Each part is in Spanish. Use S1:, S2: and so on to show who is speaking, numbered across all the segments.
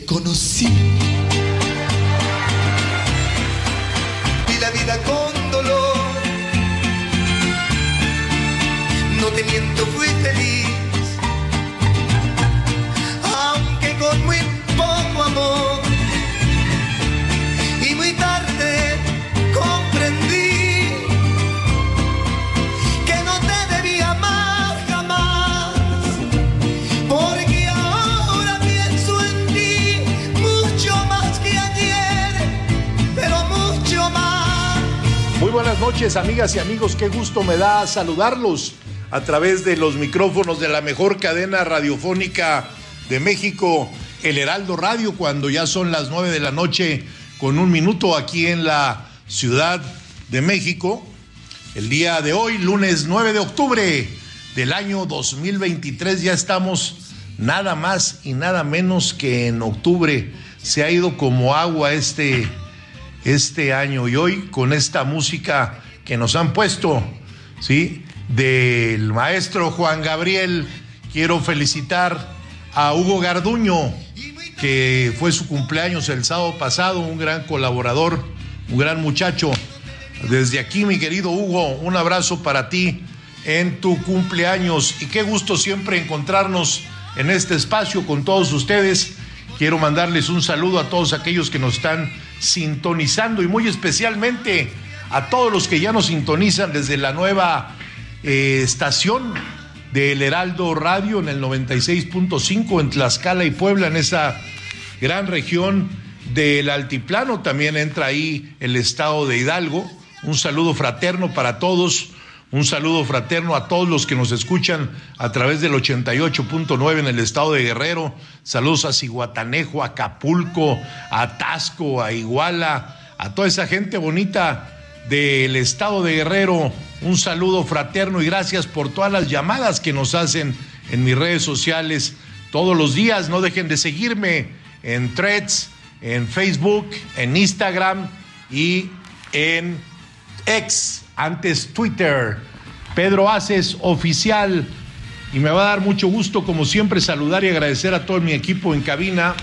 S1: Conocí. Vi la vida con dolor. No te miento, fui feliz. Muy
S2: buenas noches, amigas y amigos. Qué gusto me da saludarlos a través de los micrófonos de la mejor cadena radiofónica de México, el Heraldo Radio, cuando ya son las nueve de la noche con un minuto aquí en la Ciudad de México. El día de hoy, lunes 9 de octubre del año 2023, ya estamos nada más y nada menos que en octubre. Se ha ido como agua este, este año y hoy con esta música que nos han puesto, ¿sí? Del maestro Juan Gabriel, quiero felicitar a Hugo Garduño, que fue su cumpleaños el sábado pasado, un gran colaborador, un gran muchacho. Desde aquí, mi querido Hugo, un abrazo para ti en tu cumpleaños y qué gusto siempre encontrarnos en este espacio con todos ustedes. Quiero mandarles un saludo a todos aquellos que nos están sintonizando y muy especialmente a todos los que ya nos sintonizan desde la nueva eh, estación del Heraldo Radio en el 96.5 en Tlaxcala y Puebla, en esa gran región del altiplano. También entra ahí el estado de Hidalgo. Un saludo fraterno para todos. Un saludo fraterno a todos los que nos escuchan a través del 88.9 en el estado de Guerrero. Saludos a Ciguatanejo, a Acapulco, a Tasco, a Iguala, a toda esa gente bonita del estado de Guerrero. Un saludo fraterno y gracias por todas las llamadas que nos hacen en mis redes sociales todos los días. No dejen de seguirme en Threads, en Facebook, en Instagram y en X, antes Twitter. Pedro Aces Oficial. Y me va a dar mucho gusto, como siempre, saludar y agradecer a todo mi equipo en cabina,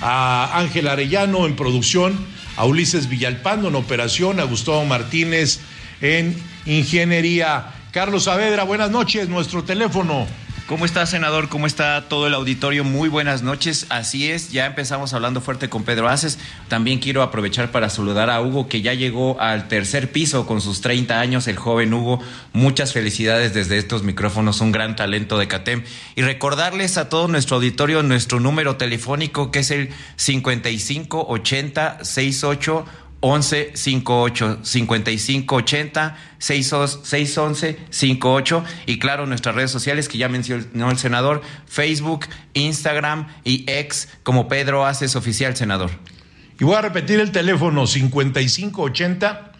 S2: a Ángel Arellano en producción, a Ulises Villalpando en operación, a Gustavo Martínez en ingeniería. Carlos Saavedra, buenas noches, nuestro teléfono.
S3: ¿Cómo está, senador? ¿Cómo está todo el auditorio? Muy buenas noches. Así es, ya empezamos hablando fuerte con Pedro Aces. También quiero aprovechar para saludar a Hugo, que ya llegó al tercer piso con sus 30 años, el joven Hugo. Muchas felicidades desde estos micrófonos, un gran talento de CATEM. Y recordarles a todo nuestro auditorio nuestro número telefónico, que es el 5580 68 11 58 55 80 611 58 y claro nuestras redes sociales que ya mencionó el senador Facebook, Instagram y ex como Pedro Haces oficial senador.
S2: Y voy a repetir el teléfono 5580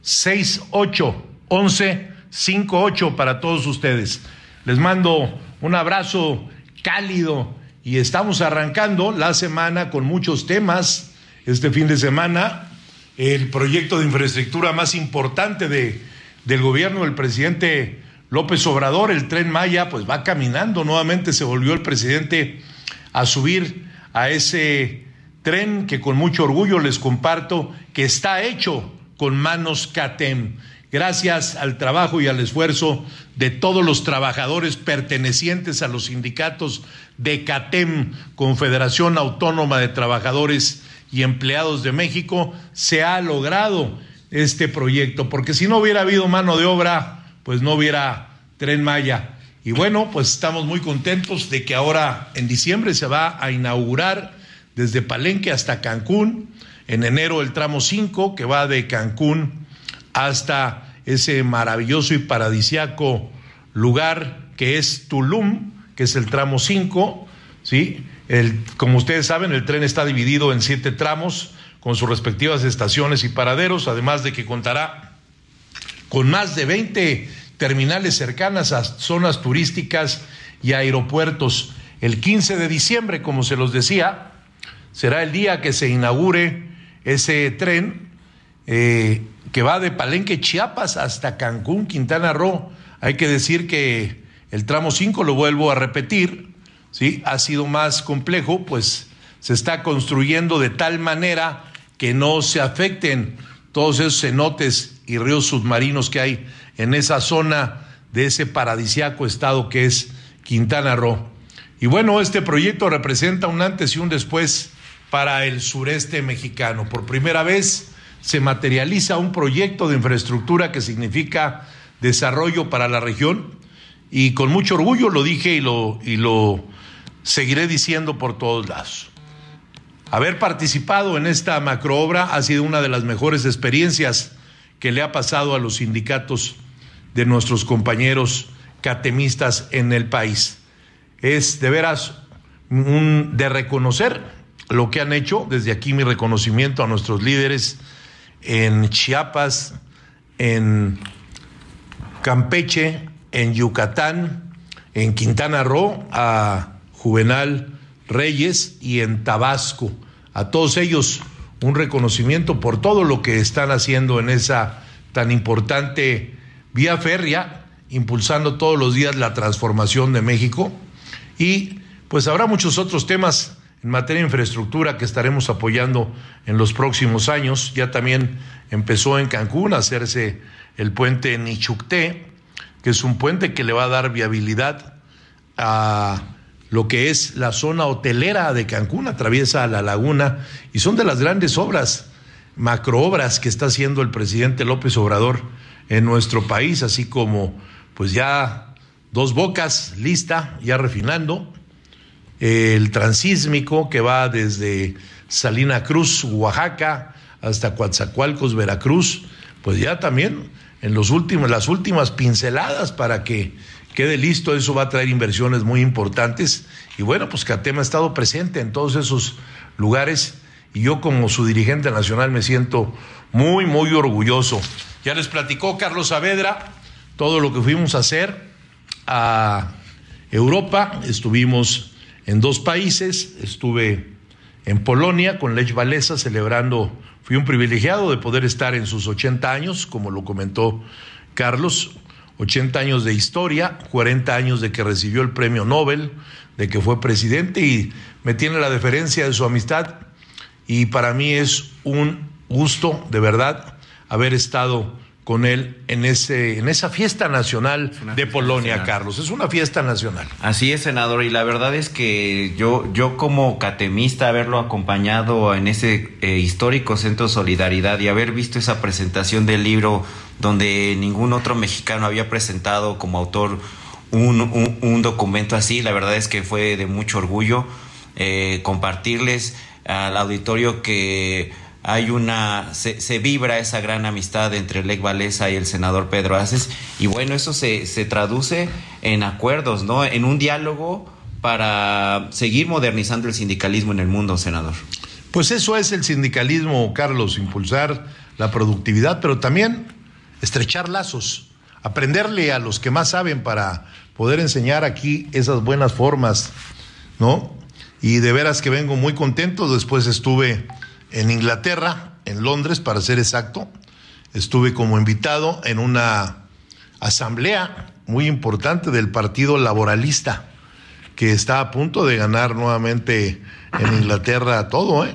S2: 68 11 58 para todos ustedes. Les mando un abrazo cálido y estamos arrancando la semana con muchos temas. Este fin de semana el proyecto de infraestructura más importante de, del gobierno del presidente López Obrador, el tren Maya, pues va caminando. Nuevamente se volvió el presidente a subir a ese tren que con mucho orgullo les comparto que está hecho con manos CATEM. Gracias al trabajo y al esfuerzo de todos los trabajadores pertenecientes a los sindicatos de CATEM, Confederación Autónoma de Trabajadores y Empleados de México, se ha logrado este proyecto, porque si no hubiera habido mano de obra, pues no hubiera tren Maya. Y bueno, pues estamos muy contentos de que ahora en diciembre se va a inaugurar desde Palenque hasta Cancún, en enero el tramo 5 que va de Cancún hasta ese maravilloso y paradisiaco lugar que es Tulum, que es el tramo 5, ¿sí? El, como ustedes saben, el tren está dividido en siete tramos con sus respectivas estaciones y paraderos, además de que contará con más de 20 terminales cercanas a zonas turísticas y aeropuertos. El 15 de diciembre, como se los decía, será el día que se inaugure ese tren eh, que va de Palenque, Chiapas hasta Cancún, Quintana Roo. Hay que decir que el tramo 5, lo vuelvo a repetir, ¿sí? ha sido más complejo, pues se está construyendo de tal manera que no se afecten todos esos cenotes y ríos submarinos que hay en esa zona de ese paradisiaco estado que es Quintana Roo. Y bueno, este proyecto representa un antes y un después para el sureste mexicano. Por primera vez se materializa un proyecto de infraestructura que significa desarrollo para la región y con mucho orgullo lo dije y lo, y lo seguiré diciendo por todos lados. Haber participado en esta macroobra ha sido una de las mejores experiencias que le ha pasado a los sindicatos de nuestros compañeros catemistas en el país. Es de veras de reconocer lo que han hecho. Desde aquí mi reconocimiento a nuestros líderes en Chiapas, en Campeche, en Yucatán, en Quintana Roo, a Juvenal Reyes y en Tabasco. A todos ellos un reconocimiento por todo lo que están haciendo en esa tan importante vía férrea, impulsando todos los días la transformación de México. Y pues habrá muchos otros temas en materia de infraestructura que estaremos apoyando en los próximos años. Ya también empezó en Cancún a hacerse el puente Nichucté, que es un puente que le va a dar viabilidad a lo que es la zona hotelera de Cancún, atraviesa la laguna y son de las grandes obras, macroobras que está haciendo el presidente López Obrador en nuestro país, así como pues ya dos bocas lista, ya refinando, el transísmico que va desde Salina Cruz, Oaxaca, hasta Coatzacoalcos, Veracruz, pues ya también en los últimos, las últimas pinceladas para que quede listo, eso va a traer inversiones muy importantes. Y bueno, pues Catema ha estado presente en todos esos lugares y yo como su dirigente nacional me siento muy, muy orgulloso. Ya les platicó Carlos Saavedra todo lo que fuimos a hacer a Europa, estuvimos en dos países. Estuve en Polonia con Lech Walesa celebrando, fui un privilegiado de poder estar en sus 80 años, como lo comentó Carlos, 80 años de historia, 40 años de que recibió el premio Nobel, de que fue presidente y me tiene la deferencia de su amistad y para mí es un gusto de verdad haber estado con él en ese en esa fiesta nacional de Polonia, Carlos. Es una fiesta nacional.
S3: Así es, senador, y la verdad es que yo yo como catemista haberlo acompañado en ese eh, histórico centro Solidaridad y haber visto esa presentación del libro donde ningún otro mexicano había presentado como autor un, un, documento así, la verdad es que fue de mucho orgullo eh, compartirles al auditorio que hay una, se, vibra esa gran amistad entre Lech Valesa y el senador Pedro Aces, y bueno, eso se, se traduce en acuerdos, ¿no? En un diálogo para seguir modernizando el sindicalismo en el mundo, senador.
S2: Pues eso es el sindicalismo, Carlos, impulsar la productividad, pero también estrechar lazos, aprenderle a los que más saben para poder enseñar aquí esas buenas formas, ¿no? Y de veras que vengo muy contento, después estuve en Inglaterra, en Londres para ser exacto. Estuve como invitado en una asamblea muy importante del Partido Laboralista, que está a punto de ganar nuevamente en Inglaterra todo, ¿eh?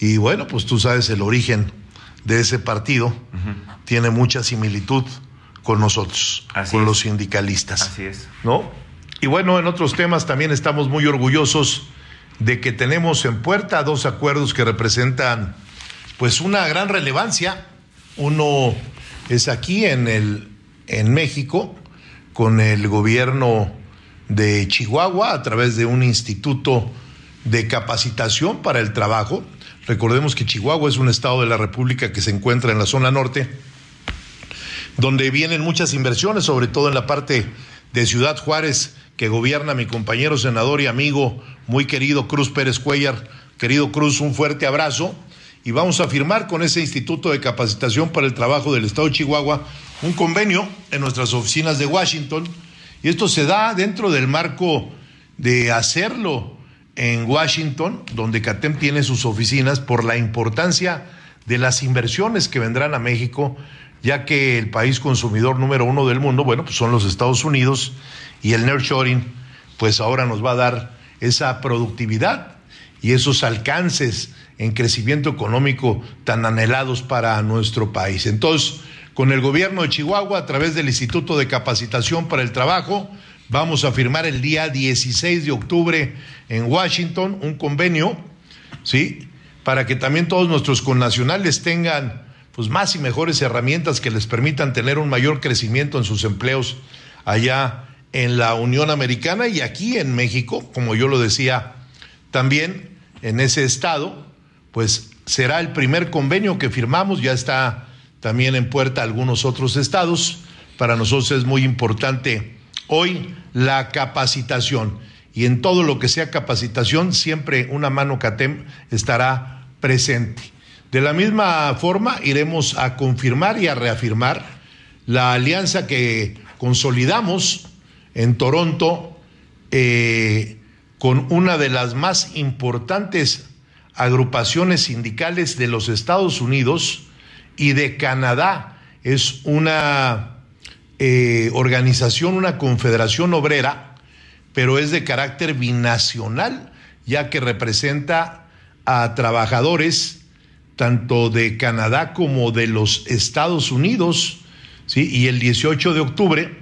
S2: Y bueno, pues tú sabes el origen de ese partido, tiene mucha similitud con nosotros, con los sindicalistas.
S3: Así es.
S2: ¿No? Y bueno, en otros temas también estamos muy orgullosos de que tenemos en puerta dos acuerdos que representan pues una gran relevancia. Uno es aquí en el en México con el gobierno de Chihuahua a través de un instituto de capacitación para el trabajo. Recordemos que Chihuahua es un estado de la República que se encuentra en la zona norte, donde vienen muchas inversiones, sobre todo en la parte de Ciudad Juárez, que gobierna mi compañero senador y amigo muy querido Cruz Pérez Cuellar. Querido Cruz, un fuerte abrazo. Y vamos a firmar con ese Instituto de Capacitación para el Trabajo del Estado de Chihuahua un convenio en nuestras oficinas de Washington. Y esto se da dentro del marco de hacerlo en Washington, donde CATEM tiene sus oficinas, por la importancia de las inversiones que vendrán a México, ya que el país consumidor número uno del mundo, bueno, pues son los Estados Unidos y el nearshoring, pues ahora nos va a dar esa productividad y esos alcances en crecimiento económico tan anhelados para nuestro país. Entonces, con el gobierno de Chihuahua, a través del Instituto de Capacitación para el Trabajo, vamos a firmar el día 16 de octubre en Washington un convenio, ¿sí? Para que también todos nuestros connacionales tengan pues más y mejores herramientas que les permitan tener un mayor crecimiento en sus empleos allá en la Unión Americana y aquí en México, como yo lo decía, también en ese estado, pues será el primer convenio que firmamos, ya está también en puerta algunos otros estados. Para nosotros es muy importante hoy la capacitación y en todo lo que sea capacitación siempre una mano CATEM estará presente. De la misma forma iremos a confirmar y a reafirmar la alianza que consolidamos en Toronto eh, con una de las más importantes agrupaciones sindicales de los Estados Unidos, y de Canadá. Es una eh, organización, una confederación obrera, pero es de carácter binacional, ya que representa a trabajadores tanto de Canadá como de los Estados Unidos, ¿sí? Y el 18 de octubre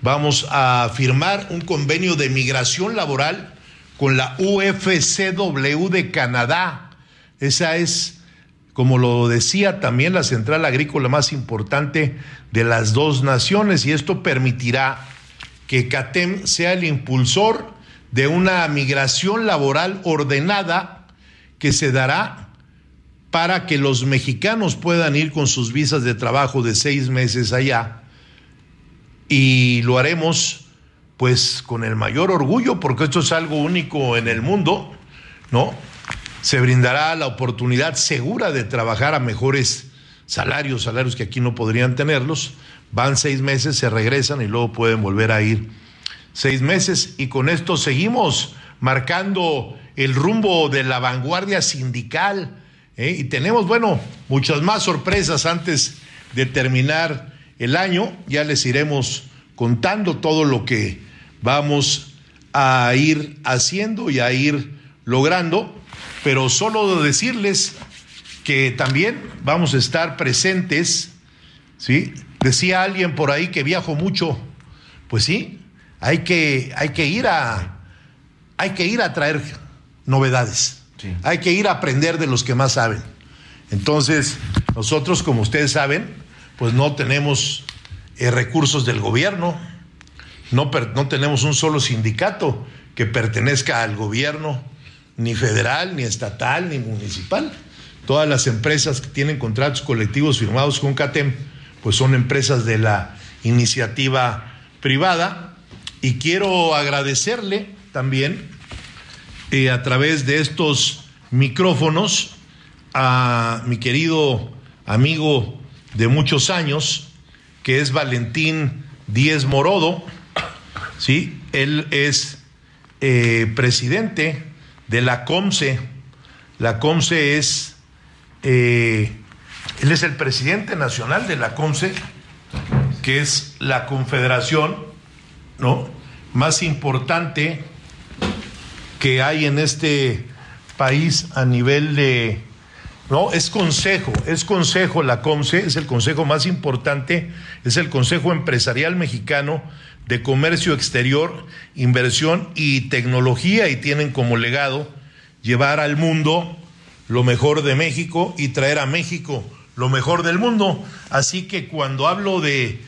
S2: vamos a firmar un convenio de migración laboral con la UFCW de Canadá. Esa es como lo decía también la central agrícola más importante de las dos naciones, y esto permitirá que CATEM sea el impulsor de una migración laboral ordenada que se dará para que los mexicanos puedan ir con sus visas de trabajo de seis meses allá. Y lo haremos pues con el mayor orgullo, porque esto es algo único en el mundo, ¿no? Se brindará la oportunidad segura de trabajar a mejores salarios, salarios que aquí no podrían tenerlos. Van seis meses, se regresan y luego pueden volver a ir seis meses. Y con esto seguimos marcando el rumbo de la vanguardia sindical. ¿eh? Y tenemos, bueno, muchas más sorpresas antes de terminar el año. Ya les iremos contando todo lo que vamos a ir haciendo y a ir logrando pero solo decirles que también vamos a estar presentes, ¿sí? Decía alguien por ahí que viajo mucho, pues sí, hay que, hay que ir a, hay que ir a traer novedades, hay que ir a aprender de los que más saben. Entonces, nosotros, como ustedes saben, pues no tenemos eh, recursos del gobierno, no, no tenemos un solo sindicato que pertenezca al gobierno, ni federal, ni estatal, ni municipal. Todas las empresas que tienen contratos colectivos firmados con CATEM, pues son empresas de la iniciativa privada. Y quiero agradecerle también eh, a través de estos micrófonos a mi querido amigo de muchos años, que es Valentín Díez Morodo. ¿sí? Él es eh, presidente de la COMSE. La COMSE es, eh, él es el presidente nacional de la COMSE, que es la confederación ¿no? más importante que hay en este país a nivel de No, es consejo, es consejo la COMCE, es el consejo más importante, es el Consejo Empresarial Mexicano de Comercio Exterior, Inversión y Tecnología y tienen como legado llevar al mundo lo mejor de México y traer a México lo mejor del mundo. Así que cuando hablo de,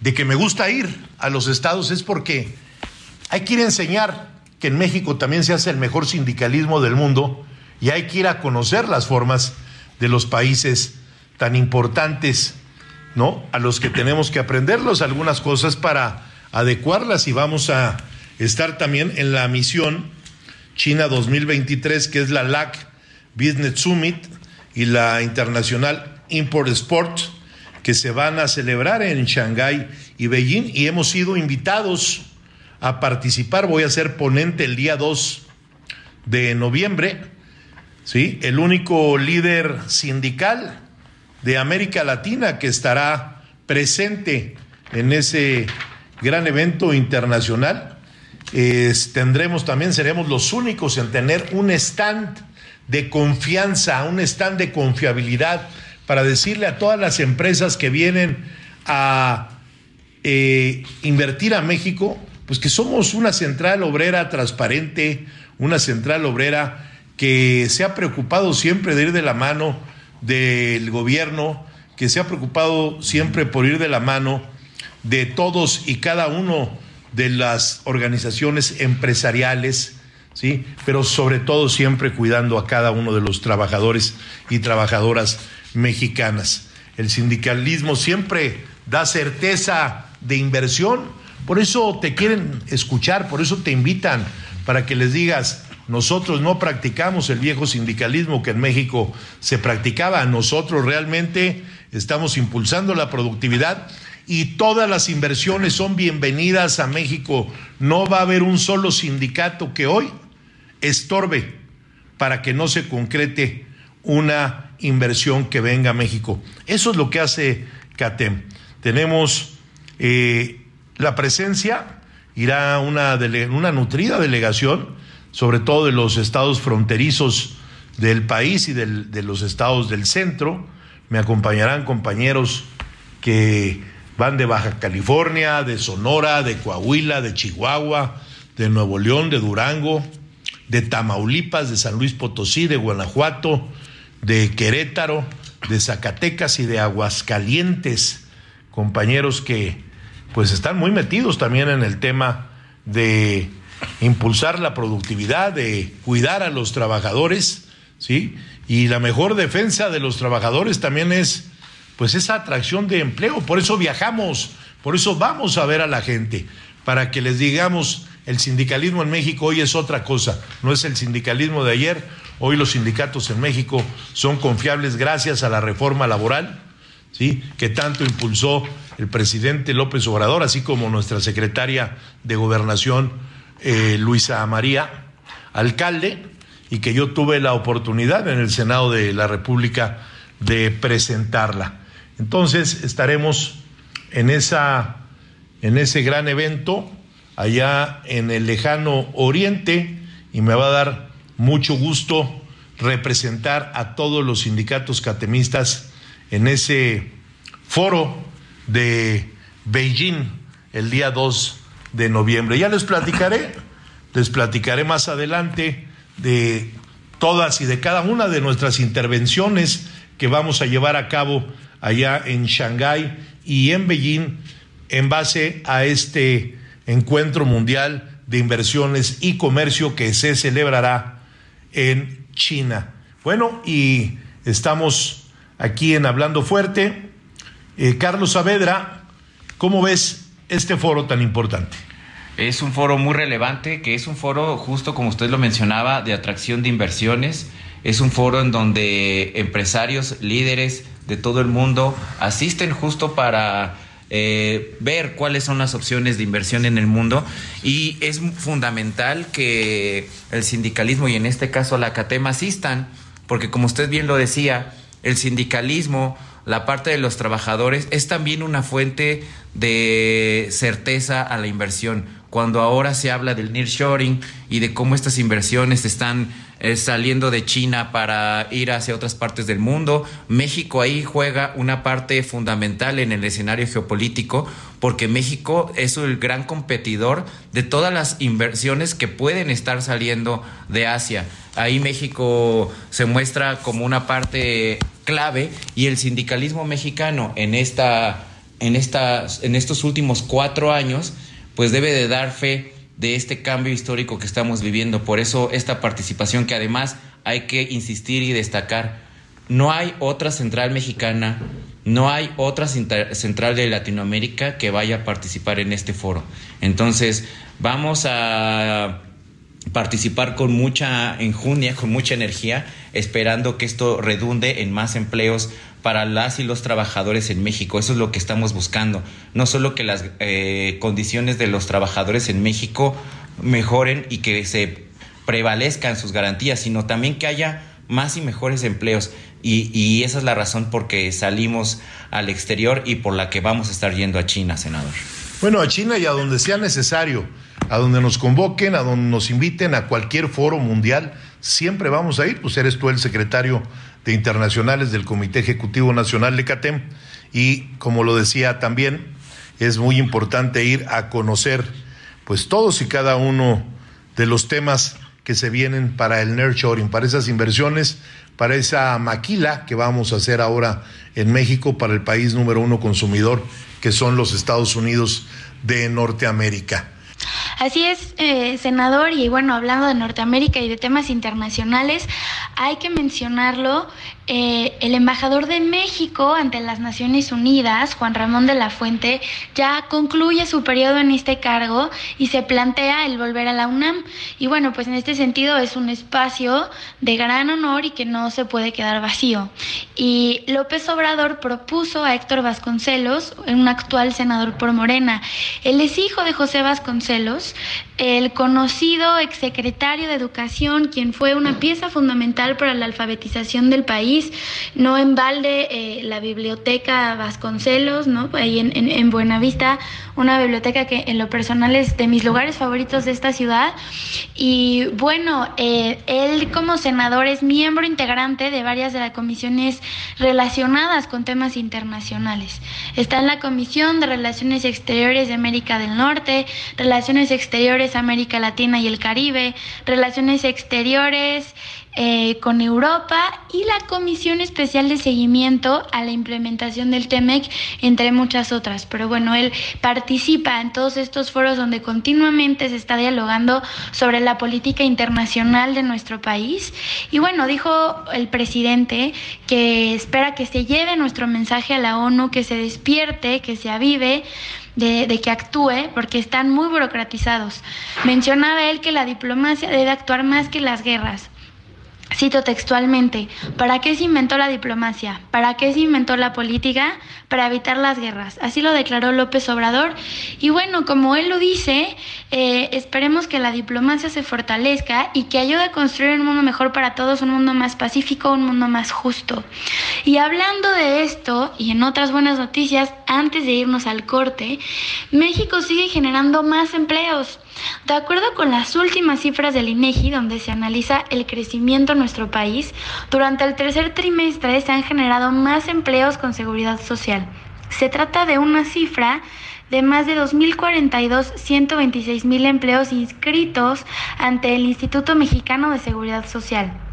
S2: de que me gusta ir a los estados es porque hay que ir a enseñar que en México también se hace el mejor sindicalismo del mundo y hay que ir a conocer las formas de los países tan importantes, ¿no? A los que tenemos que aprenderlos algunas cosas para adecuarlas y vamos a estar también en la misión China 2023, que es la LAC Business Summit y la Internacional Import Sport, que se van a celebrar en Shanghái y Beijing y hemos sido invitados a participar. Voy a ser ponente el día 2 de noviembre ¿sí? el único líder sindical de América Latina que estará presente en ese gran evento internacional. tendremos también, seremos los únicos en tener un stand de confianza, un stand de confiabilidad para decirle a todas las empresas que vienen a eh, invertir a México, pues que somos una central obrera transparente, una central obrera que se ha preocupado siempre de ir de la mano del gobierno, que se ha preocupado siempre por ir de la mano de todos y cada uno de las organizaciones empresariales, ¿sí? Pero sobre todo siempre cuidando a cada uno de los trabajadores y trabajadoras mexicanas. El sindicalismo siempre da certeza de inversión, por eso te quieren escuchar, por eso te invitan para que les digas, nosotros no practicamos el viejo sindicalismo que en México se practicaba. Nosotros realmente estamos impulsando la productividad y todas las inversiones son bienvenidas a México. No va a haber un solo sindicato que hoy estorbe para que no se concrete una inversión que venga a México. Eso es lo que hace CATEM. Tenemos eh, la presencia, irá una, una nutrida delegación sobre todo de los estados fronterizos del país y de los estados del centro. Me acompañarán compañeros que van de Baja California, de Sonora, de Coahuila, de Chihuahua, de Nuevo León, de Durango, de Tamaulipas, de San Luis Potosí, de Guanajuato, de Querétaro, de Zacatecas y de Aguascalientes, compañeros que pues están muy metidos también en el tema de impulsar la productividad, de cuidar a los trabajadores, ¿sí? Y la mejor defensa de los trabajadores también es, pues, esa atracción de empleo. Por eso viajamos, por eso vamos a ver a la gente, para que les digamos, el sindicalismo en México hoy es otra cosa, no es el sindicalismo de ayer, hoy los sindicatos en México son confiables gracias a la reforma laboral, ¿sí? Que tanto impulsó el presidente López Obrador, así como nuestra secretaria de Gobernación, eh, Luisa María, alcalde, y que yo tuve la oportunidad en el Senado de la República de presentarla. Entonces estaremos en, esa, en ese gran evento allá en el lejano oriente y me va a dar mucho gusto representar a todos los sindicatos catemistas en ese foro de Beijing el día 2 de noviembre. Ya les platicaré, les platicaré más adelante de todas y de cada una de nuestras intervenciones que vamos a llevar a cabo allá en Shanghái y en Beijing en base a este encuentro mundial de inversiones y comercio que se celebrará en China. Bueno, y estamos aquí en Hablando Fuerte. Eh, Carlos Saavedra, ¿cómo ves este foro tan importante?
S3: Es un foro muy relevante, que es un foro, justo como usted lo mencionaba, de atracción de inversiones. Es un foro en donde empresarios, líderes de todo el mundo asisten justo para eh, ver cuáles son las opciones de inversión en el mundo y es fundamental que el sindicalismo y en este caso la CATEM asistan, porque como usted bien lo decía, el sindicalismo la parte de los trabajadores es también una fuente de certeza a la inversión. cuando ahora se habla del nearshoring y de cómo estas inversiones están eh, saliendo de China para ir hacia otras partes del mundo. México ahí juega una parte fundamental en el escenario geopolítico porque México es el gran competidor de todas las inversiones que pueden estar saliendo de Asia. Ahí México se muestra como una parte clave y el sindicalismo mexicano en esta en estas en estos últimos cuatro años pues debe de dar fe de este cambio histórico que estamos viviendo. Por eso esta participación que además hay que insistir y destacar. No hay otra central mexicana, no hay otra central de Latinoamérica que vaya a participar en este foro. Entonces, vamos a participar con mucha enjundia, con mucha energía, esperando que esto redunde en más empleos para las y los trabajadores en México. Eso es lo que estamos buscando. No solo que las eh, condiciones de los trabajadores en México mejoren y que se prevalezcan sus garantías, sino también que haya más y mejores empleos. Y, y esa es la razón por que salimos al exterior y por la que vamos a estar yendo a China, senador.
S2: Bueno, a China y a donde sea necesario, a donde nos convoquen, a donde nos inviten a cualquier foro mundial, siempre vamos a ir, pues eres tú el secretario de internacionales del Comité Ejecutivo Nacional de CATEM. Y como lo decía también, es muy importante ir a conocer pues todos y cada uno de los temas que se vienen para el nurturing, para esas inversiones, para esa maquila que vamos a hacer ahora en México para el país número uno consumidor, que son los Estados Unidos de Norteamérica.
S4: Así es, eh, senador, y bueno, hablando de Norteamérica y de temas internacionales, hay que mencionarlo eh, el embajador de México ante las Naciones Unidas, Juan Ramón de la Fuente, ya concluye su periodo en este cargo y se plantea el volver a la UNAM. Y bueno, pues en este sentido es un espacio de gran honor y que no se puede quedar vacío. Y López Obrador propuso a Héctor Vasconcelos, un actual senador por Morena. Él es hijo de José Vasconcelos, el conocido exsecretario de Educación, quien fue una pieza fundamental para la alfabetización del país, no en balde eh, la biblioteca Vasconcelos, ¿no? ahí en, en, Buenavista, una biblioteca que en lo personal es de mis lugares favoritos de esta ciudad. Y bueno, eh, él como senador es miembro integrante de varias de las comisiones relacionadas con temas internacionales. Está en la Comisión de Relaciones Exteriores de América del Norte, Relaciones Exteriores América Latina y el Caribe, Relaciones Exteriores eh, con Europa y la Comisión Especial de Seguimiento a la implementación del TEMEC, entre muchas otras. Pero bueno, él participa en todos estos foros donde continuamente se está dialogando sobre la política internacional de nuestro país. Y bueno, dijo el presidente que espera que se lleve nuestro mensaje a la ONU, que se despierte, que se avive de, que actúe porque están muy burocratizados. Mencionaba él que la diplomacia debe actuar más que las guerras. Cito textualmente, ¿para qué se inventó la diplomacia? ¿Para qué se inventó la política? Para evitar las guerras. Así lo declaró López Obrador. Y bueno, como él lo dice, eh, esperemos que la diplomacia se fortalezca y que ayude a construir un mundo mejor para todos, un mundo más pacífico, un mundo más justo. Y hablando de esto y en otras buenas noticias, antes de irnos al corte, México sigue generando más empleos. De acuerdo con las últimas cifras del INEGI, donde se analiza el crecimiento en nuestro país, durante el tercer trimestre se han generado más empleos con seguridad social. Se trata de una cifra de más de 2.042, 126.000 empleos inscritos ante el Instituto Mexicano de Seguridad Social.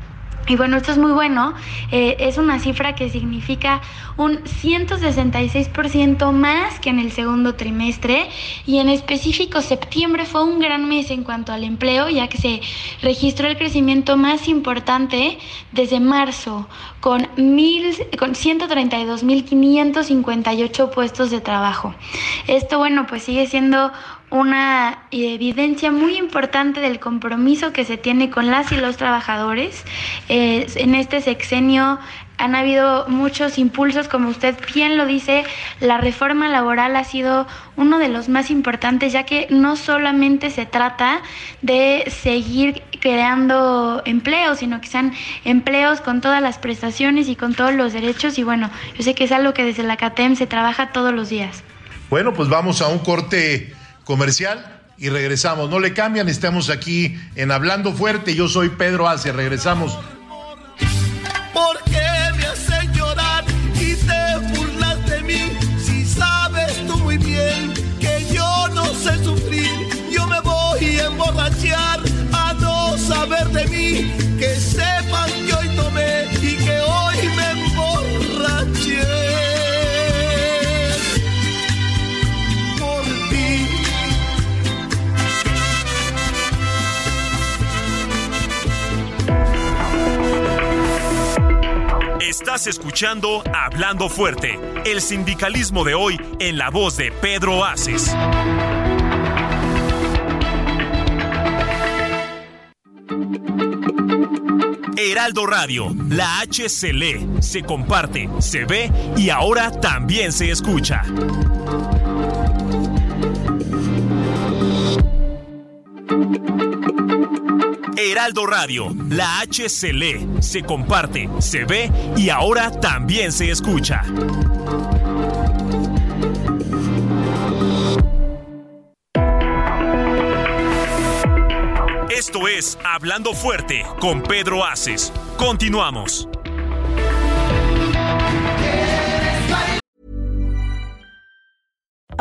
S4: Y bueno, esto es muy bueno. Eh, es una cifra que significa un 166% más que en el segundo trimestre. Y en específico, septiembre fue un gran mes en cuanto al empleo, ya que se registró el crecimiento más importante desde marzo, con, mil, con 132.558 puestos de trabajo. Esto, bueno, pues sigue siendo una evidencia muy importante del compromiso que se tiene con las y los trabajadores. Eh, en este sexenio han habido muchos impulsos, como usted bien lo dice, la reforma laboral ha sido uno de los más importantes, ya que no solamente se trata de seguir creando empleos, sino que sean empleos con todas las prestaciones y con todos los derechos. Y bueno, yo sé que es algo que desde la CATEM se trabaja todos los días.
S2: Bueno, pues vamos a un corte comercial y regresamos. No le cambian, estamos aquí en Hablando Fuerte. Yo soy Pedro Ace, regresamos.
S1: ¿Por
S5: Estás escuchando Hablando Fuerte, el sindicalismo de hoy en la voz de Pedro Aces. Heraldo Radio, la H se lee, se comparte, se ve y ahora también se escucha. Heraldo Radio, la H se lee, se comparte, se ve y ahora también se escucha. Esto es Hablando Fuerte con Pedro Aces. Continuamos.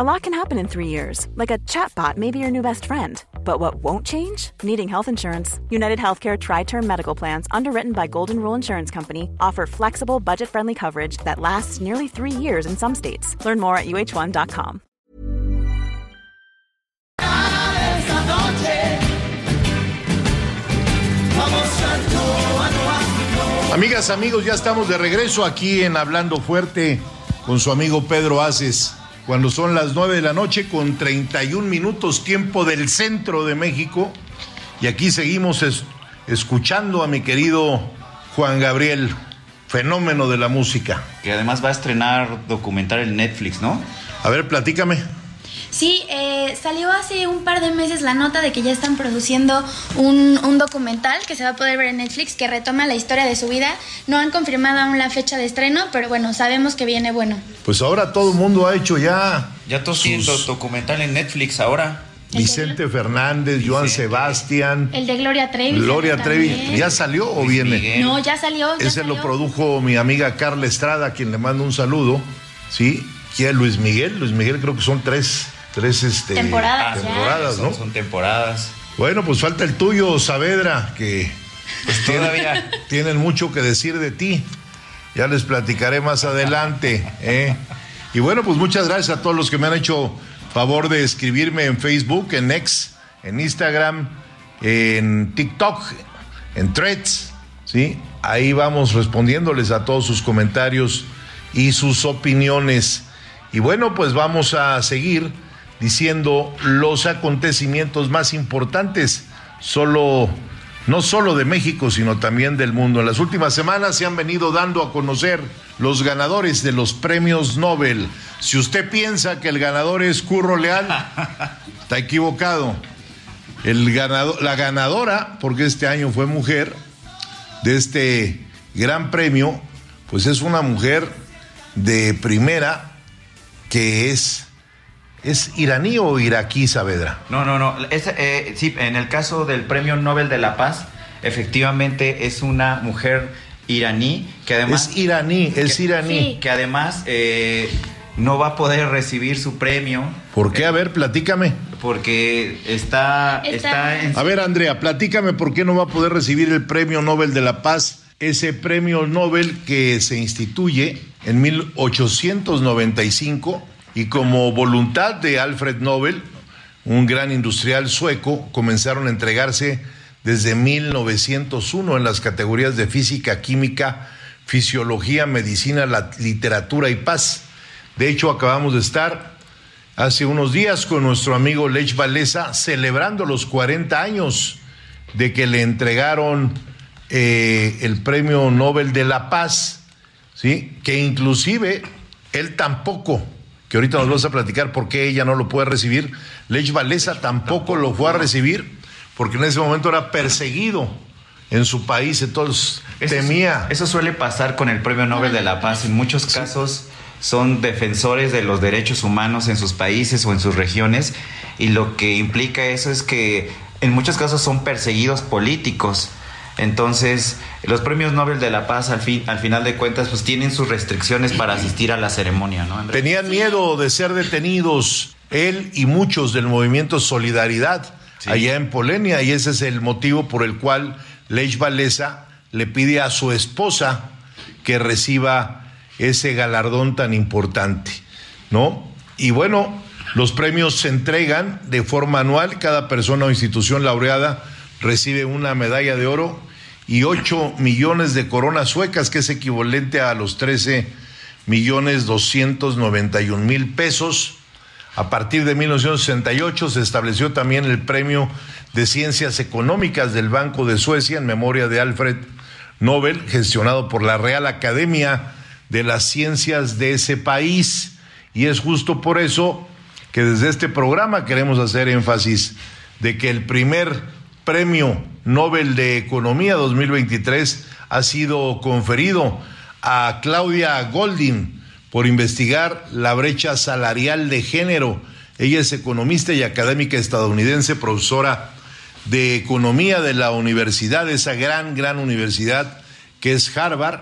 S6: A lot can happen in three years, like a chatbot may be your new best friend. But what won't change? Needing health insurance. United Healthcare Tri Term Medical Plans, underwritten by Golden Rule Insurance Company, offer flexible, budget friendly coverage that lasts nearly three years in some states. Learn more at uh1.com.
S1: esta noche. Vamos a no, no, no.
S2: Amigas, amigos, ya estamos de regreso aquí en Hablando Fuerte con su amigo Pedro Aces. Cuando son las 9 de la noche con 31 minutos tiempo del centro de México. Y aquí seguimos es- escuchando a mi querido Juan Gabriel, fenómeno de la música.
S3: Que además va a estrenar documental en Netflix, ¿no?
S2: A ver, platícame.
S4: Sí, eh, salió hace un par de meses la nota de que ya están produciendo un, un documental que se va a poder ver en Netflix que retoma la historia de su vida. No han confirmado aún la fecha de estreno, pero bueno, sabemos que viene bueno.
S2: Pues ahora todo el mundo ha hecho ya.
S3: Ya todos
S2: sus-
S3: do- documental en Netflix ahora.
S2: Vicente Fernández, Joan
S3: Vicente.
S2: Sebastián,
S4: El de Gloria Trevi.
S2: Gloria Trevi.
S4: también.
S2: ¿Ya salió o
S3: Luis
S2: viene?
S3: Miguel.
S4: No, ya salió. ya
S2: Ese lo produjo mi amiga Carla Estrada, a quien le mando un saludo. ¿Sí? ¿Quién? Luis Miguel. Luis Miguel creo que son tres, tres este,
S4: Temporadas, ya.
S2: temporadas,
S3: son,
S2: ¿no?
S3: son temporadas.
S2: Bueno, pues falta el tuyo, Saavedra, que
S3: Pues todavía.
S2: tienen mucho que decir de ti. Ya les platicaré más adelante. ¿eh? Y bueno, pues muchas gracias a todos los que me han hecho favor de escribirme en Facebook, en X, en Instagram, en TikTok, en Threads. ¿sí? Ahí vamos respondiéndoles a todos sus comentarios y sus opiniones. Y bueno, pues vamos a seguir diciendo los acontecimientos más importantes, solo no solo de México, sino también del mundo. En las últimas semanas se han venido dando a conocer los ganadores de los premios Nobel. Si usted piensa que el ganador es Curro Leal, está equivocado. El ganador, la ganadora, porque este año fue mujer, de este gran premio, pues es una mujer de primera que es, es iraní o iraquí, Saavedra.
S3: No, no, no. Es, eh, sí, en el caso del Premio Nobel de la Paz, efectivamente es una mujer iraní que además...
S2: Es iraní, es
S3: que-
S2: iraní.
S4: Sí.
S3: que además eh, no va a poder recibir su premio
S2: ¿Por qué? A ver, platícame.
S3: porque está,
S4: Está-
S3: está en
S2: A ver, Andrea, platícame por qué no va a poder recibir el Premio Nobel de la Paz, ese premio Nobel que se instituye en 1895 y como voluntad de Alfred Nobel, un gran industrial sueco, comenzaron a entregarse desde 1901 en las categorías de física, química, fisiología, medicina, la literatura y paz. De hecho, acabamos de estar hace unos días con nuestro amigo Lech Valesa celebrando los 40 años de que le entregaron eh, el Premio Nobel de la Paz, ¿sí? que inclusive él tampoco, que ahorita nos vas a platicar por qué ella no lo puede recibir, Lech Valesa tampoco lo fue a recibir porque en ese momento era perseguido en su país, entonces
S3: Eso,
S2: temía.
S3: Eso suele pasar con el Premio Nobel de la Paz. En muchos casos son defensores de los derechos humanos en sus países o en sus regiones y lo que implica eso es que en muchos casos son perseguidos políticos. Entonces, los premios Nobel de la Paz, al, fin, al final de cuentas, pues tienen sus restricciones para asistir a la ceremonia, ¿no?
S2: Tenían miedo de ser detenidos, él y muchos del movimiento Solidaridad, allá en Polenia, y ese es el motivo por el cual Lech Walesa le pide a su esposa que reciba ese galardón tan importante, ¿no? Y bueno, los premios se entregan de forma anual, cada persona o institución laureada recibe una medalla de oro y 8 millones de coronas suecas, que es equivalente a los 13 millones 291 mil pesos. A partir de 1968 se estableció también el premio de Ciencias Económicas del Banco de Suecia en memoria de Alfred Nobel, gestionado por la Real Academia de las Ciencias de ese país. Y es justo por eso que desde este programa queremos hacer énfasis de que el primer premio Nobel de Economía 2023 ha sido conferido a Claudia Goldin por investigar la brecha salarial de género. Ella es economista y académica estadounidense, profesora de economía de la universidad, esa gran, gran universidad que es Harvard.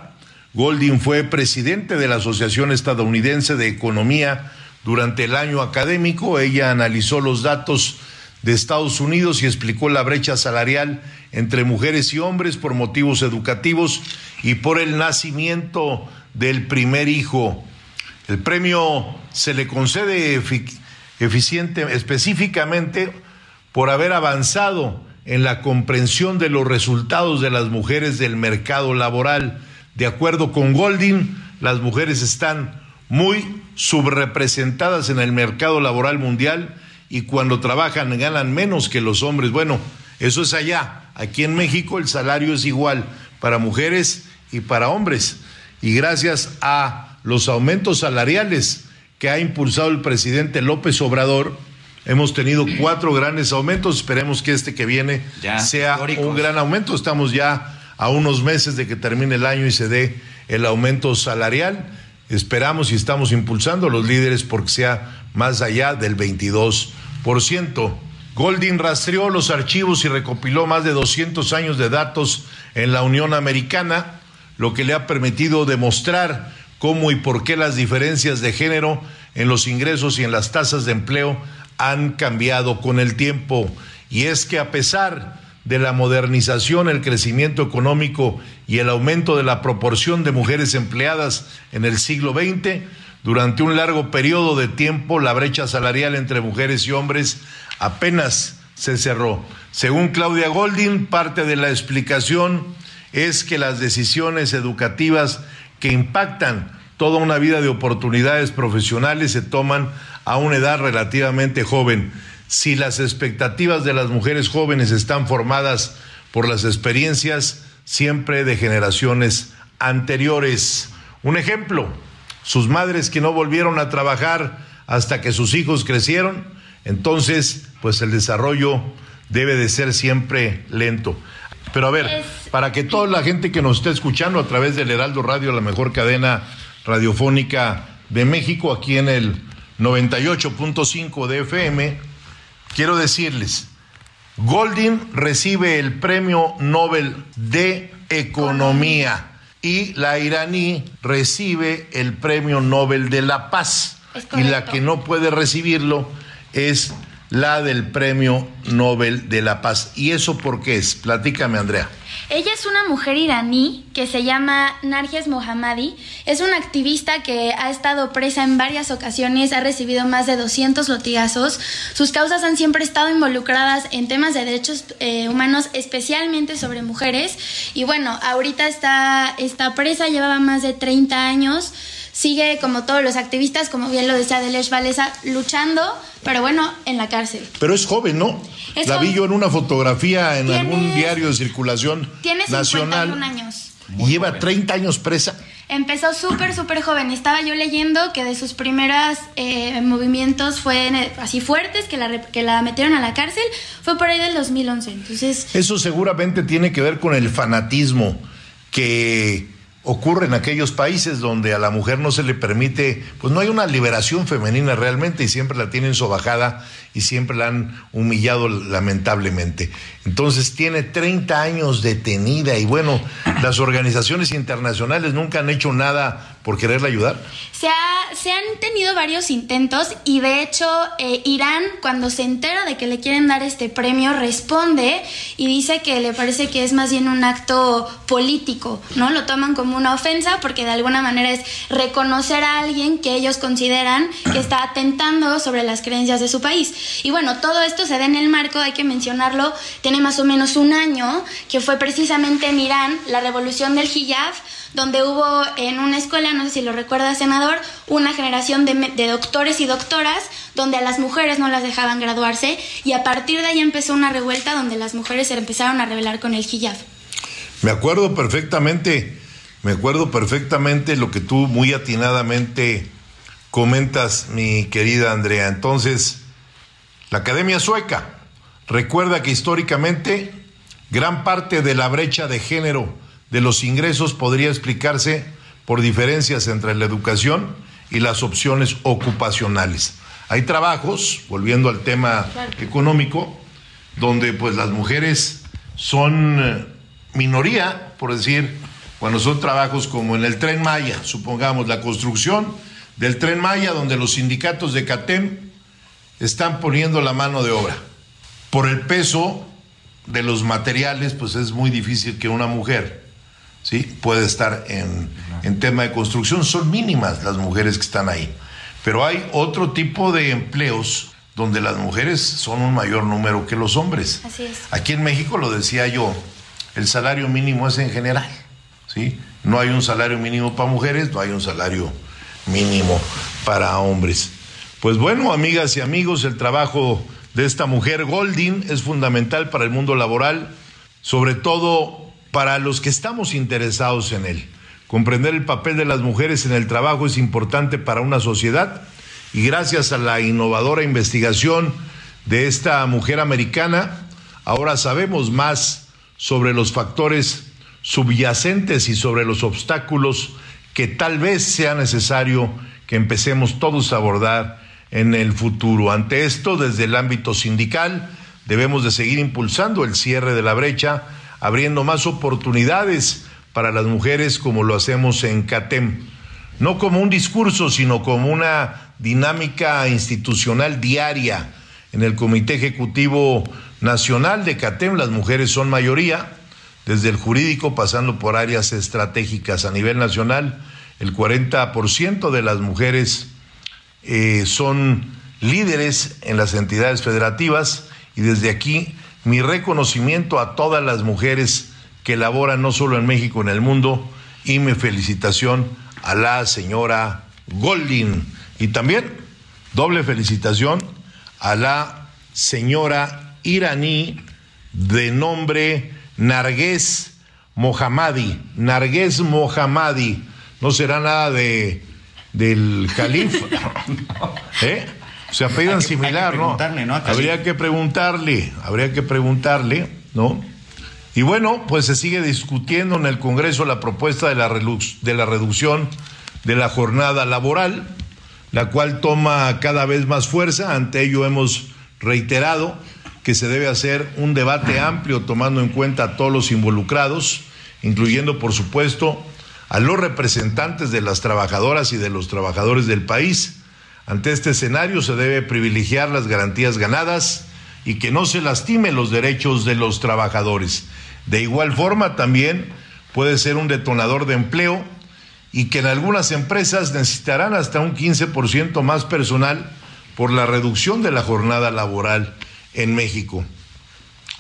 S2: Goldin fue presidente de la Asociación Estadounidense de Economía durante el año académico. Ella analizó los datos de Estados Unidos y explicó la brecha salarial entre mujeres y hombres por motivos educativos y por el nacimiento del primer hijo. El premio se le concede eficiente, específicamente por haber avanzado en la comprensión de los resultados de las mujeres del mercado laboral. De acuerdo con Golding, las mujeres están muy subrepresentadas en el mercado laboral mundial y cuando trabajan ganan menos que los hombres. Bueno, eso es allá. Aquí en México el salario es igual para mujeres y para hombres. Y gracias a los aumentos salariales que ha impulsado el presidente López Obrador, hemos tenido cuatro grandes aumentos. Esperemos que este que viene sea un gran aumento. Estamos ya a unos meses de que termine el año y se dé el aumento salarial. Esperamos y estamos impulsando a los líderes porque sea más allá del 22%. Goldin rastreó los archivos y recopiló más de 200 años de datos en la Unión Americana, lo que le ha permitido demostrar cómo y por qué las diferencias de género en los ingresos y en las tasas de empleo han cambiado con el tiempo. Y es que a pesar de la modernización, el crecimiento económico y el aumento de la proporción de mujeres empleadas en el siglo XX, durante un largo periodo de tiempo la brecha salarial entre mujeres y hombres apenas se cerró. Según Claudia Goldin, parte de la explicación es que las decisiones educativas que impactan toda una vida de oportunidades profesionales se toman a una edad relativamente joven si las expectativas de las mujeres jóvenes están formadas por las experiencias siempre de generaciones anteriores. Un ejemplo, sus madres que no volvieron a trabajar hasta que sus hijos crecieron, entonces pues el desarrollo debe de ser siempre lento. Pero a ver, para que toda la gente que nos esté escuchando a través del Heraldo Radio, la mejor cadena radiofónica de México, aquí en el 98.5 de FM, quiero decirles, Goldin recibe el Premio Nobel de Economía y la iraní recibe el Premio Nobel de la Paz. Y la que no puede recibirlo es la del Premio Nobel de la Paz. ¿Y eso por qué es? Platícame, Andrea.
S4: Ella es una mujer iraní que se llama Narges Mohammadi. Es una activista que ha estado presa en varias ocasiones, ha recibido más de 200 latigazos. Sus causas han siempre estado involucradas en temas de derechos eh, humanos, especialmente sobre mujeres. Y bueno, ahorita está, está presa, llevaba más de 30 años sigue como todos los activistas, como bien lo decía Delesh Valesa, luchando, pero bueno, en la cárcel.
S2: Pero es joven, ¿no? la vi yo en una fotografía en algún diario de circulación
S4: tiene
S2: nacional.
S4: años.
S2: Y lleva 30 años presa.
S4: Empezó súper, súper joven. Estaba yo leyendo que de sus primeros eh, movimientos fue eh, así fuertes, que la, que la metieron a la cárcel, fue por ahí del 2011. Entonces...
S2: Eso seguramente tiene que ver con el fanatismo que ocurre en aquellos países donde a la mujer no se le permite, pues no hay una liberación femenina realmente y siempre la tienen sobajada y siempre la han humillado lamentablemente. Entonces tiene 30 años detenida y bueno, las organizaciones internacionales nunca han hecho nada por quererla ayudar.
S4: Se, han tenido varios intentos y de hecho eh, Irán cuando se entera de que le quieren dar este premio responde y dice que le parece que es más bien un acto político, ¿no? Lo toman como una ofensa porque de alguna manera es reconocer a alguien que ellos consideran que está atentando sobre las creencias de su país. Y bueno, todo esto se da en el marco, hay que mencionarlo, más o menos un año, que fue precisamente en Irán la revolución del hijab, donde hubo en una escuela, no sé si lo recuerda senador, una generación de, de, doctores y doctoras donde a las mujeres no las dejaban graduarse y a partir de ahí empezó una revuelta donde las mujeres se empezaron a rebelar con el hijab.
S2: Me acuerdo perfectamente, me acuerdo perfectamente lo que tú muy atinadamente comentas, mi querida Andrea. Entonces, la Academia Sueca recuerda que históricamente gran parte de la brecha de género de los ingresos podría explicarse por diferencias entre la educación y las opciones ocupacionales. Hay trabajos, volviendo al tema económico, donde pues las mujeres son eh, minoría, por decir, cuando son trabajos como en el tren Maya, supongamos la construcción del tren Maya, donde los sindicatos de CATEM están poniendo la mano de obra. Por el peso de los materiales, pues es muy difícil que una mujer ¿sí? pueda estar en, en tema de construcción. Son mínimas las mujeres que están ahí. Pero hay otro tipo de empleos donde las mujeres son un mayor número que los hombres.
S4: Así es.
S2: Aquí en México, lo decía yo, el salario mínimo es en general. ¿sí? No hay un salario mínimo para mujeres, no hay un salario mínimo para hombres. Pues bueno, amigas y amigos, el trabajo de esta mujer Golding es fundamental para el mundo laboral, sobre todo para los que estamos interesados en él. Comprender el papel de las mujeres en el trabajo es importante para una sociedad y gracias a la innovadora investigación de esta mujer americana, ahora sabemos más sobre los factores subyacentes y sobre los obstáculos que tal vez sea necesario que empecemos todos a abordar en el futuro. Ante esto, desde el ámbito sindical, debemos de seguir impulsando el cierre de la brecha, abriendo más oportunidades para las mujeres como lo hacemos en CATEM. No como un discurso, sino como una dinámica institucional diaria. En el Comité Ejecutivo Nacional de CATEM las mujeres son mayoría, desde el jurídico pasando por áreas estratégicas a nivel nacional. El 40% de las mujeres eh, son líderes en las entidades federativas y desde aquí mi reconocimiento a todas las mujeres que laboran no solo en México, en el mundo y mi felicitación a la señora Goldin y también doble felicitación a la señora iraní de nombre Nargués Mohammadi. Nargués Mohammadi. No será nada de del califa. ¿Eh? Se apellidan similar, ¿no?
S3: ¿no?
S2: Habría que preguntarle, habría que preguntarle, ¿no? Y bueno, pues se sigue discutiendo en el Congreso la propuesta de la, de la reducción de la jornada laboral, la cual toma cada vez más fuerza. Ante ello hemos reiterado que se debe hacer un debate amplio tomando en cuenta a todos los involucrados, incluyendo, por supuesto, a los representantes de las trabajadoras y de los trabajadores del país. Ante este escenario se debe privilegiar las garantías ganadas y que no se lastime los derechos de los trabajadores. De igual forma también puede ser un detonador de empleo y que en algunas empresas necesitarán hasta un 15% más personal por la reducción de la jornada laboral en México.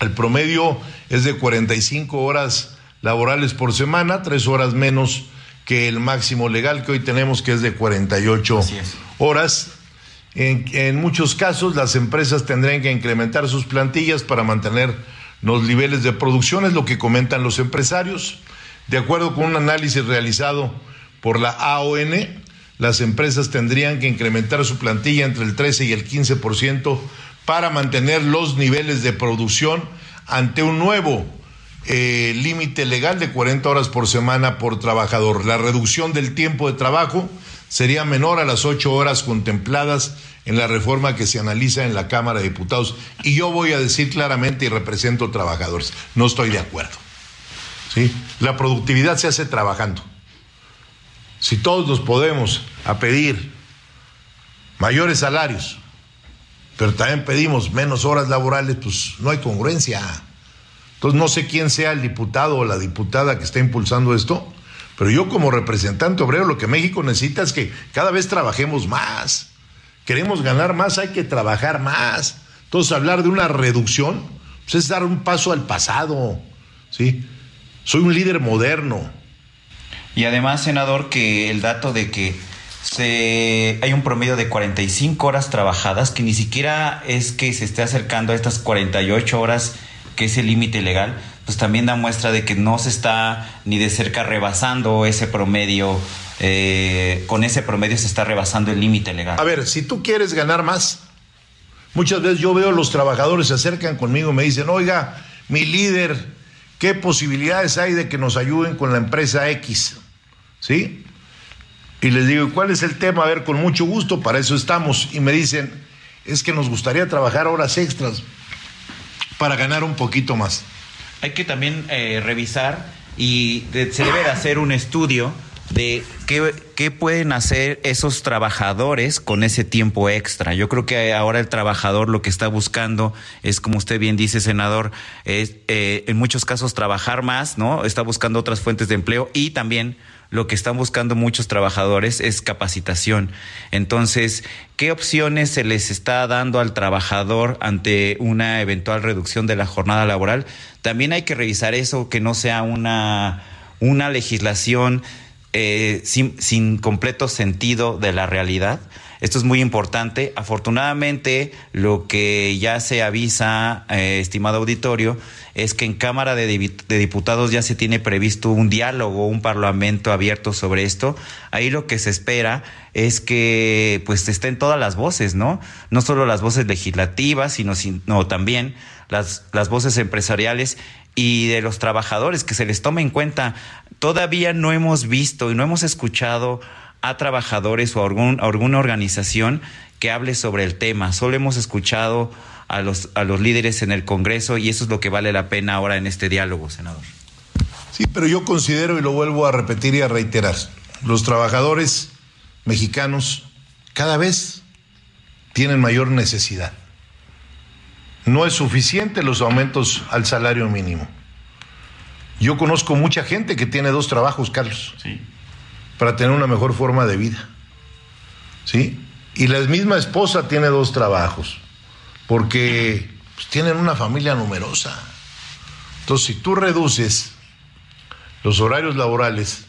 S2: El promedio es de 45 horas laborales por semana, tres horas menos que el máximo legal que hoy tenemos, que es de 48 horas. En, en, muchos casos, las empresas tendrán que incrementar sus plantillas para mantener los niveles de producción, es lo que comentan los empresarios. De acuerdo con un análisis realizado por la AON, las empresas tendrían que incrementar su plantilla entre el 13 y el 15% para mantener los niveles de producción ante un nuevo eh, límite legal de 40 horas por semana por trabajador. La reducción del tiempo de trabajo sería menor a las 8 horas contempladas en la reforma que se analiza en la Cámara de Diputados. Y yo voy a decir claramente y represento trabajadores, no estoy de acuerdo. ¿Sí? La productividad se hace trabajando. Si todos nos podemos a pedir mayores salarios, pero también pedimos menos horas laborales, pues no hay congruencia. Entonces no sé quién sea el diputado o la diputada que está impulsando esto, pero yo como representante obrero lo que México necesita es que cada vez trabajemos más. Queremos ganar más, hay que trabajar más. Entonces hablar de una reducción pues es dar un paso al pasado. ¿sí? Soy un líder moderno.
S3: Y además, senador, que el dato de que se, hay un promedio de 45 horas trabajadas, que ni siquiera es que se esté acercando a estas 48 horas, que es el límite legal, pues también da muestra de que no se está ni de cerca rebasando ese promedio. Eh, con ese promedio se está rebasando el límite legal.
S2: A ver, si tú quieres ganar más, muchas veces yo veo los trabajadores se acercan conmigo y me dicen, oiga, mi líder, ¿qué posibilidades hay de que nos ayuden con la empresa X? ¿Sí? Y les digo, ¿cuál es el tema? A ver, con mucho gusto, para eso estamos. Y me dicen, es que nos gustaría trabajar horas extras para ganar un poquito más.
S3: Hay que también eh, revisar y se debe de hacer un estudio de qué, qué pueden hacer esos trabajadores con ese tiempo extra. Yo creo que ahora el trabajador lo que está buscando es, como usted bien dice, senador, es eh, en muchos casos trabajar más, ¿no? Está buscando otras fuentes de empleo y también lo que están buscando muchos trabajadores es capacitación. Entonces, ¿qué opciones se les está dando al trabajador ante una eventual reducción de la jornada laboral? También hay que revisar eso, que no sea una, una legislación eh, sin, sin completo sentido de la realidad. Esto es muy importante. Afortunadamente, lo que ya se avisa, eh, estimado auditorio, es que en Cámara de, Diputados ya se tiene previsto un diálogo, un parlamento abierto sobre esto. Ahí lo que se espera es que pues estén todas las voces, ¿no? No solo las voces legislativas, sino, sino también las, las voces empresariales y de los trabajadores, que se les tome en cuenta. Todavía no hemos visto y no hemos escuchado a trabajadores o a, algún- a alguna organización que hable sobre el tema. Solo hemos escuchado a los, a los líderes en el Congreso y eso es lo que vale la pena ahora en este diálogo, senador.
S2: Sí, pero yo considero, y lo vuelvo a repetir y a reiterar, los trabajadores mexicanos cada vez tienen mayor necesidad. No es suficiente los aumentos al salario mínimo. Yo conozco mucha gente que tiene dos trabajos, Carlos,
S3: Sí.
S2: Para tener una mejor forma de vida. ¿Sí? Y la misma esposa tiene dos trabajos, porque pues, tienen una familia numerosa. Entonces, si tú reduces los horarios laborales,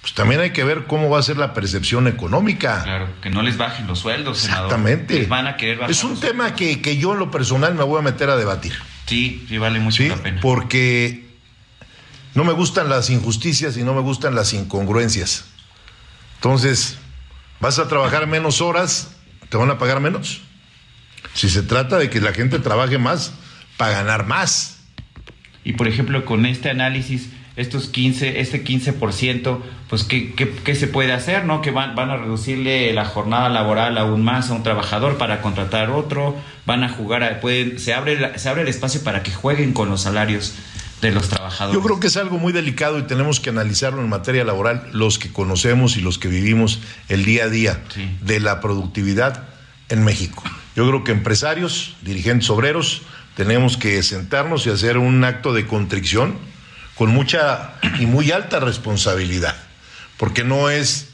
S2: pues también hay que ver cómo va a ser la percepción económica.
S3: Claro, que no les bajen los sueldos.
S2: Exactamente.
S3: Les van a querer bajar.
S2: es un
S3: los-
S2: tema que, que yo en lo personal me voy a meter a debatir.
S3: Sí, sí, vale mucho
S2: ¿sí?
S3: la pena.
S2: Porque no me gustan las injusticias y no me gustan las incongruencias. Entonces, vas a trabajar menos horas, te van a pagar menos. Si se trata de que la gente trabaje más para ganar más.
S3: Y por ejemplo, con este análisis, estos 15, este 15%, pues ¿qué, qué, qué se puede hacer? ¿No? Que van, van a reducirle la jornada laboral aún más a un trabajador para contratar otro, van a jugar, a- pueden, se, abre la- se abre el espacio para que jueguen con los salarios de los trabajadores.
S2: Yo creo que es algo muy delicado y tenemos que analizarlo en materia laboral, los que conocemos y los que vivimos el día a día
S3: Sí.
S2: de la productividad en México. Yo creo que empresarios, dirigentes obreros, tenemos que sentarnos y hacer un acto de contrición con mucha y muy alta responsabilidad, porque no es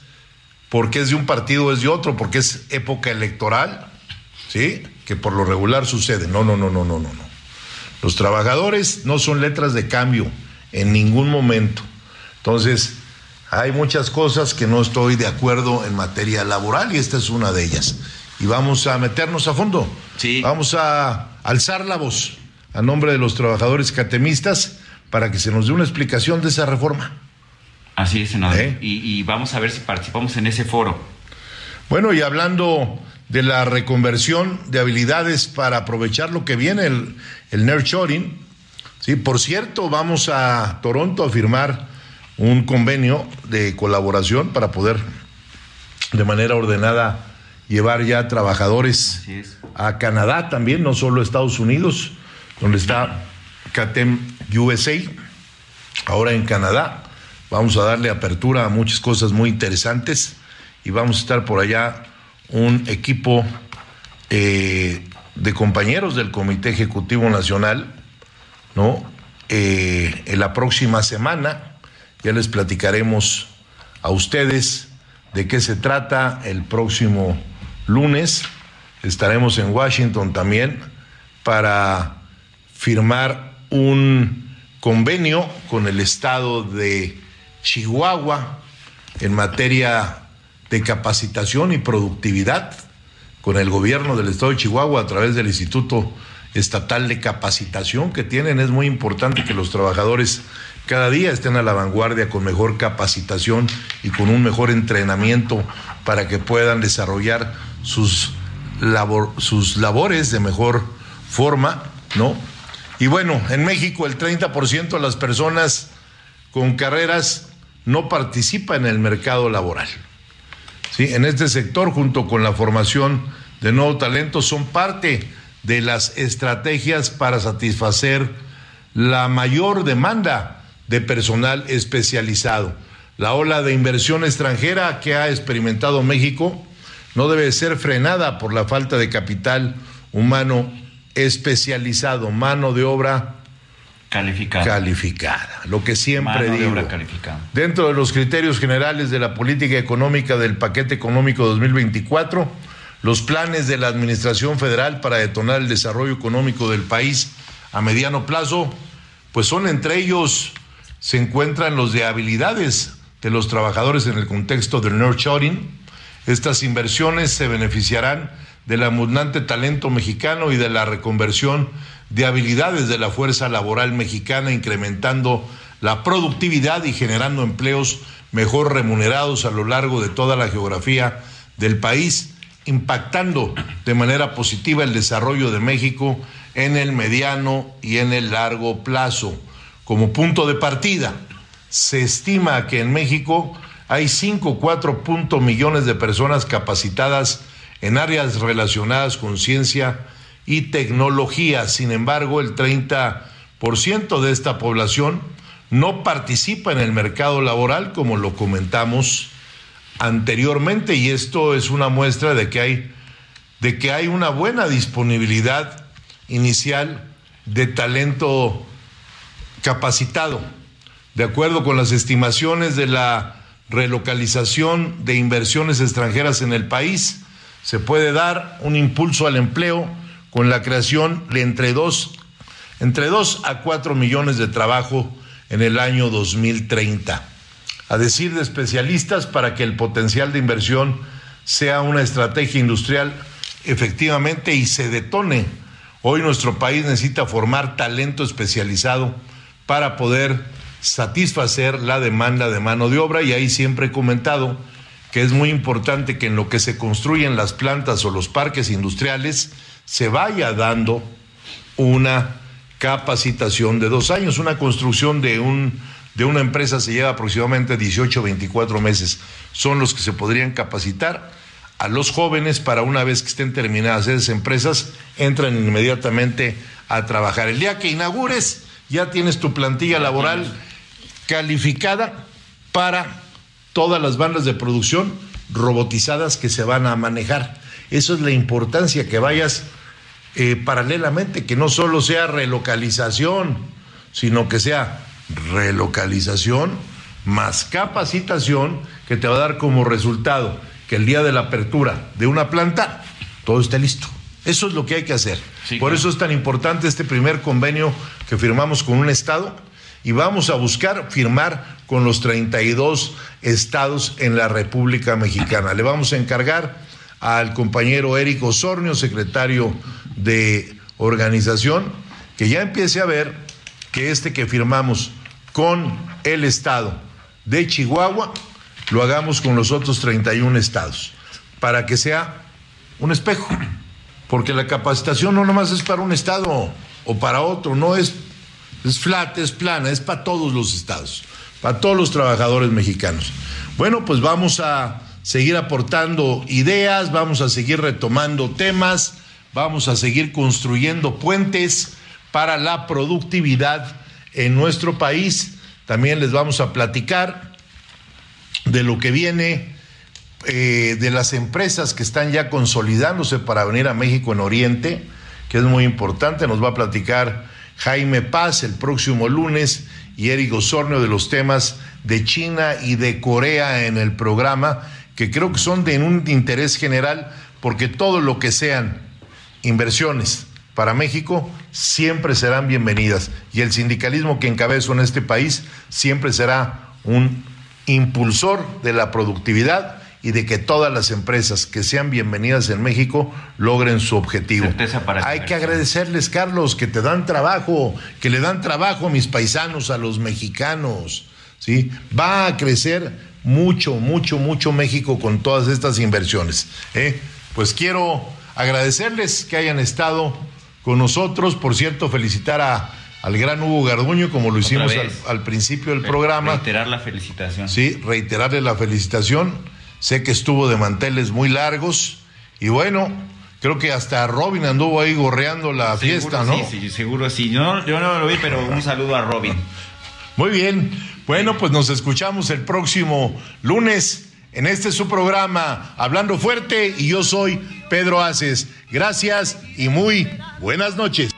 S2: porque es de un partido o es de otro, porque es época electoral, ¿sí? Que por lo regular sucede. No, no, no, no, no, no, no. Los trabajadores no son letras de cambio en ningún momento. Entonces, hay muchas cosas que no estoy de acuerdo en materia laboral y esta es una de ellas. Y vamos a meternos a fondo.
S3: Sí.
S2: Vamos a alzar la voz a nombre de los trabajadores catemistas para que se nos dé una explicación de esa reforma.
S3: Así es, senador.
S2: ¿Eh?
S3: Y, y vamos a ver si participamos en ese foro.
S2: Bueno, y hablando de la reconversión de habilidades para aprovechar lo que viene, el, el nurturing, Sí, por cierto, vamos a Toronto a firmar un convenio de colaboración para poder de manera ordenada llevar ya trabajadores a Canadá también, no solo a Estados Unidos, donde está CATEM USA, ahora en Canadá. Vamos a darle apertura a muchas cosas muy interesantes y vamos a estar por allá un equipo eh, de compañeros del Comité Ejecutivo Nacional, ¿no? Eh, en la próxima semana ya les platicaremos a ustedes de qué se trata el próximo lunes. Estaremos en Washington también para firmar un convenio con el estado de Chihuahua en materia de capacitación y productividad con el gobierno del estado de Chihuahua a través del Instituto Estatal de Capacitación que tienen. Es muy importante que los trabajadores cada día estén a la vanguardia con mejor capacitación y con un mejor entrenamiento para que puedan desarrollar sus, labor, sus labores de mejor forma, ¿no? Y bueno, en México el 30% de las personas con carreras no participa en el mercado laboral. En este sector, junto con la formación de nuevo talento, son parte de las estrategias para satisfacer la mayor demanda de personal especializado. La ola de inversión extranjera que ha experimentado México no debe ser frenada por la falta de capital humano especializado, mano de obra
S3: calificada.
S2: Calificada, lo que siempre
S3: Mano de
S2: digo.
S3: obra calificada.
S2: Dentro de los criterios generales de la política económica del paquete económico 2024, los planes de la Administración Federal para detonar el desarrollo económico del país a mediano plazo, pues son entre ellos se encuentran los de habilidades de los trabajadores en el contexto del nurturing. Estas inversiones se beneficiarán del abundante talento mexicano y de la reconversión de habilidades de la fuerza laboral mexicana, incrementando la productividad y generando empleos mejor remunerados a lo largo de toda la geografía del país, impactando de manera positiva el desarrollo de México en el mediano y en el largo plazo. Como punto de partida, se estima que en México hay 5 4 punto millones de personas capacitadas en áreas relacionadas con ciencia y tecnología. Sin embargo, el 30% de esta población no participa en el mercado laboral, como lo comentamos anteriormente, y esto es una muestra de que hay, de que hay una buena disponibilidad inicial de talento capacitado. De acuerdo con las estimaciones de la relocalización de inversiones extranjeras en el país, se puede dar un impulso al empleo con la creación de entre dos, entre dos a cuatro millones de trabajo en el año 2030. A decir de especialistas, para que el potencial de inversión sea una estrategia industrial efectivamente y se detone, hoy nuestro país necesita formar talento especializado para poder satisfacer la demanda de mano de obra y ahí siempre he comentado que es muy importante que en lo que se construyen las plantas o los parques industriales se vaya dando una capacitación de dos años. Una construcción de, un, de una empresa se lleva aproximadamente 18 24 meses. Son los que se podrían capacitar a los jóvenes para una vez que estén terminadas esas empresas, entran inmediatamente a trabajar. El día que inaugures, ya tienes tu plantilla laboral calificada para todas las bandas de producción robotizadas que se van a manejar. Eso es la importancia que vayas eh, paralelamente, que no solo sea relocalización, sino que sea relocalización más capacitación que te va a dar como resultado que el día de la apertura de una planta todo esté listo. Eso es lo que hay que hacer.
S3: Sí,
S2: Por
S3: claro.
S2: eso es tan importante este primer convenio que firmamos con un estado y vamos a buscar firmar con los 32 estados en la República Mexicana. Le vamos a encargar al compañero Eric Osornio, secretario de organización, que ya empiece a ver que este que firmamos con el estado de Chihuahua lo hagamos con los otros 31 estados, para que sea un espejo, porque la capacitación no nomás es para un estado o para otro, no es Es flat, es plana, es para todos los estados, para todos los trabajadores mexicanos. Bueno, pues vamos a seguir aportando ideas, vamos a seguir retomando temas, vamos a seguir construyendo puentes para la productividad en nuestro país. También les vamos a platicar de lo que viene eh, de las empresas que están ya consolidándose para venir a México en Oriente, que es muy importante. Nos va a platicar Jaime Paz el próximo lunes y Eric Osornio de los temas de China y de Corea en el programa, que creo que son de un interés general, porque todo lo que sean inversiones para México siempre serán bienvenidas. Y el sindicalismo que encabezo en este país siempre será un impulsor de la productividad y de que todas las empresas que sean bienvenidas en México logren su objetivo. Hay que agradecerles, Carlos, que te dan trabajo, que le dan trabajo a mis paisanos, a los mexicanos. ¿sí? Va a crecer mucho, mucho, mucho México con todas estas inversiones. ¿eh? Pues quiero agradecerles que hayan estado con nosotros. Por cierto, felicitar a, al gran Hugo Garduño, como lo hicimos al, al, principio del programa.
S3: Reiterar la felicitación.
S2: Sí, reiterarle la felicitación Sé que estuvo de manteles muy largos y bueno, creo que hasta Robin anduvo ahí gorreando la fiesta, ¿no?
S3: Sí, sí, seguro sí. Yo, yo no lo vi, pero un saludo a Robin.
S2: Muy bien. Bueno, pues nos escuchamos el próximo lunes en este su programa Hablando Fuerte y yo soy Pedro Aces. Gracias y muy buenas noches.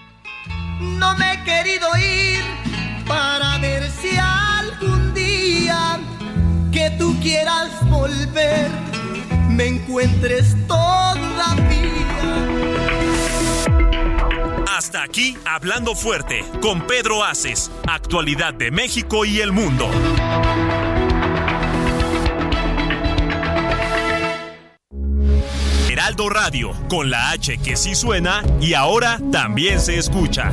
S1: No me he querido ir para ver si algún día que tú quieras volver, me encuentres todavía.
S5: Hasta aquí, hablando fuerte, con Pedro Aces, actualidad de México y el mundo. Heraldo Radio, con la H que sí suena y ahora también se escucha.